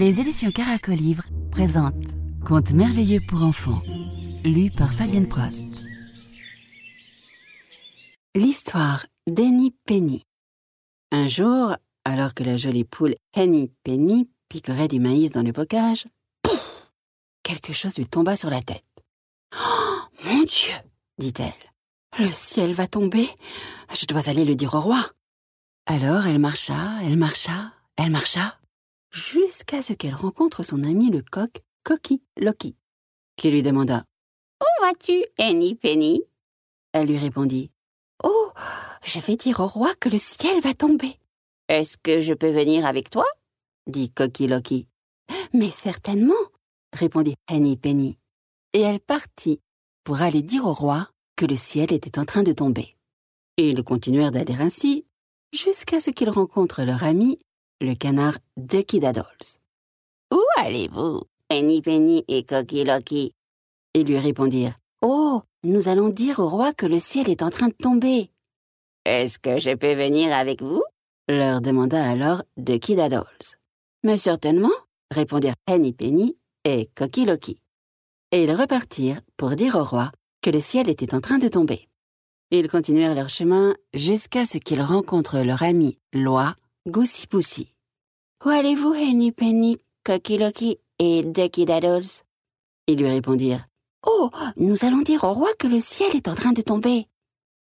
Les éditions Caracolivre présentent Contes merveilleux pour enfants, lu par Fabienne Prost. L'histoire d'Henny Penny. Un jour, alors que la jolie poule Henny Penny picorait du maïs dans le bocage, pouf, quelque chose lui tomba sur la tête. Oh, mon Dieu, dit-elle, le ciel va tomber. Je dois aller le dire au roi. Alors elle marcha, elle marcha, elle marcha, jusqu'à ce qu'elle rencontre son ami le coq, Cocky Loki, qui lui demanda Où vas-tu, Henny Penny? Elle lui répondit Oh, je vais dire au roi que le ciel va tomber. Est-ce que je peux venir avec toi? dit Cocky Loki. Mais certainement, répondit Henny Penny. Et elle partit pour aller dire au roi que le ciel était en train de tomber. Et ils continuèrent d'aller ainsi jusqu'à ce qu'ils rencontrent leur ami, le canard Ducky Daddles. Où allez-vous, Henny Penny et Cocky Loki Ils lui répondirent Oh, nous allons dire au roi que le ciel est en train de tomber. Est-ce que je peux venir avec vous? leur demanda alors Ducky Daddles. Mais certainement, répondirent Henny Penny et Cocky Loki. Et ils repartirent pour dire au roi que le ciel était en train de tomber. Ils continuèrent leur chemin jusqu'à ce qu'ils rencontrent leur ami Loi, Goosey Poussy. Où allez-vous, Henny Penny, Cocky Loki et Ducky Daddles? Ils lui répondirent Oh, nous allons dire au roi que le ciel est en train de tomber.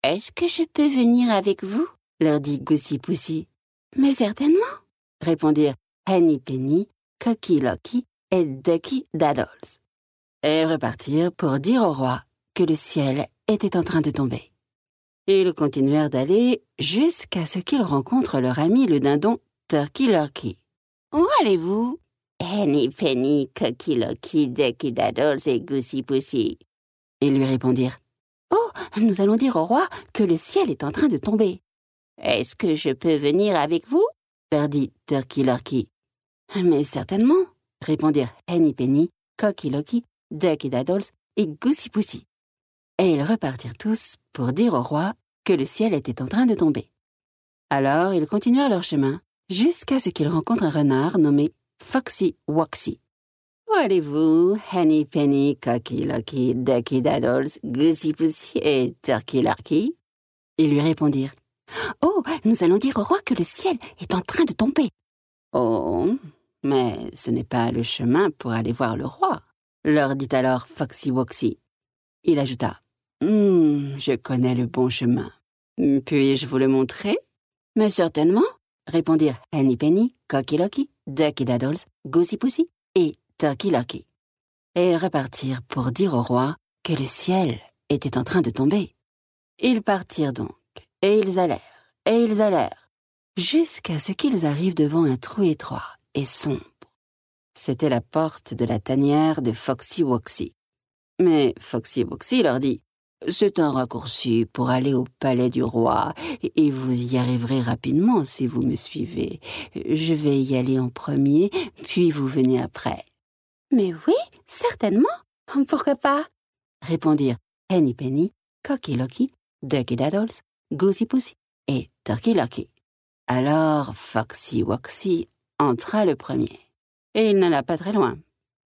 Est-ce que je peux venir avec vous? leur dit Goosey Poussy. Mais certainement, répondirent Henny Penny, Cocky Loki et Ducky Daddles. Et ils repartirent pour dire au roi que le ciel était en train de tomber. Ils continuèrent d'aller jusqu'à ce qu'ils rencontrent leur ami le dindon Turkey Lurkey. Où allez-vous? Henny Penny, Cocky Ducky Daddles et Goosey Poussy. Ils lui répondirent Oh, nous allons dire au roi que le ciel est en train de tomber. Est-ce que je peux venir avec vous? leur dit Turkey Lurkey. Mais certainement, répondirent Henny Penny, Cocky Ducky Daddles et Goosey Poussy. Et ils repartirent tous pour dire au roi que le ciel était en train de tomber. Alors ils continuèrent leur chemin jusqu'à ce qu'ils rencontrent un renard nommé Foxy Woxy. Où allez-vous, Henny Penny, Cocky Loki, Ducky Daddles, Goosey Poussy et Turkey Lurkey Ils lui répondirent Oh, nous allons dire au roi que le ciel est en train de tomber. Oh, mais ce n'est pas le chemin pour aller voir le roi, leur dit alors Foxy Woxy. Il ajouta Hum, je connais le bon chemin. Puis-je vous le montrer? Mais certainement, répondirent Henny Penny, Cocky Loki, Ducky Daddles, Goosey Poussy et Turkey Lurkey. Et ils repartirent pour dire au roi que le ciel était en train de tomber. Ils partirent donc, et ils allèrent, et ils allèrent, jusqu'à ce qu'ils arrivent devant un trou étroit et sombre. C'était la porte de la tanière de Foxy Woxy. Mais Foxy Woxy leur dit C'est un raccourci pour aller au palais du roi, et vous y arriverez rapidement si vous me suivez. Je vais y aller en premier, puis vous venez après. Mais oui, certainement. Pourquoi pas? Répondirent Henny Penny, Cocky Loki, Ducky Daddles, Goosey Poussy et Turkey Lurkey. Alors Foxy Woxy entra le premier. Et il n'alla pas très loin.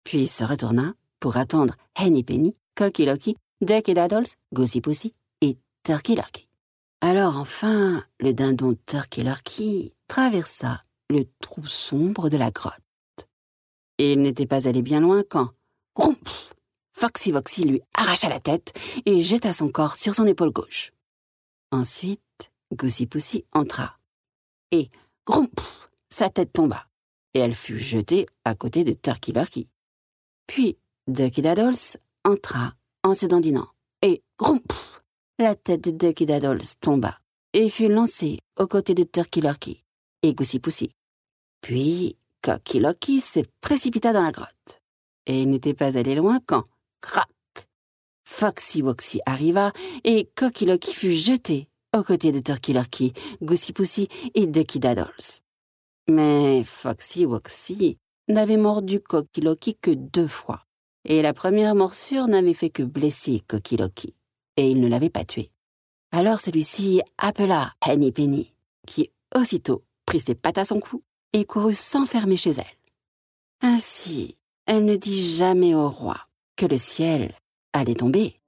Puis se retourna pour attendre Henny Penny, Cocky Loki, Ducky Daddles, Goosey Poussy et Turkey Lurkey. Alors enfin, le dindon Turkey Lurkey traversa le trou sombre de la grotte. Et il n'était pas allé bien loin quand, grompf, Foxy Woxy lui arracha la tête et jeta son corps sur son épaule gauche. Ensuite, Goosey Poussy entra. Et, grompf, sa tête tomba, et elle fut jetée à côté de Turkey Lurkey. Puis, Ducky Daddles entra en se dandinant, et, grompf, la tête de Ducky Daddles tomba, et fut lancée aux côtés de Turkey et Goosey Poussy. Puis, Cocky Loki se précipita dans la grotte. Et il n'était pas allé loin quand, crac, Foxy Woxy arriva et Cocky Loki fut jeté aux côtés de Turkey Lurkey, Goosey Poussy et Ducky Daddles. Mais Foxy Woxy n'avait mordu Cocky Loki que deux fois, et la première morsure n'avait fait que blesser Cocky Loki, et il ne l'avait pas tué. Alors celui-ci appela Henny Penny, qui aussitôt prit ses pattes à son cou et courut s'enfermer chez elle. Ainsi, elle ne dit jamais au roi que le ciel allait tomber.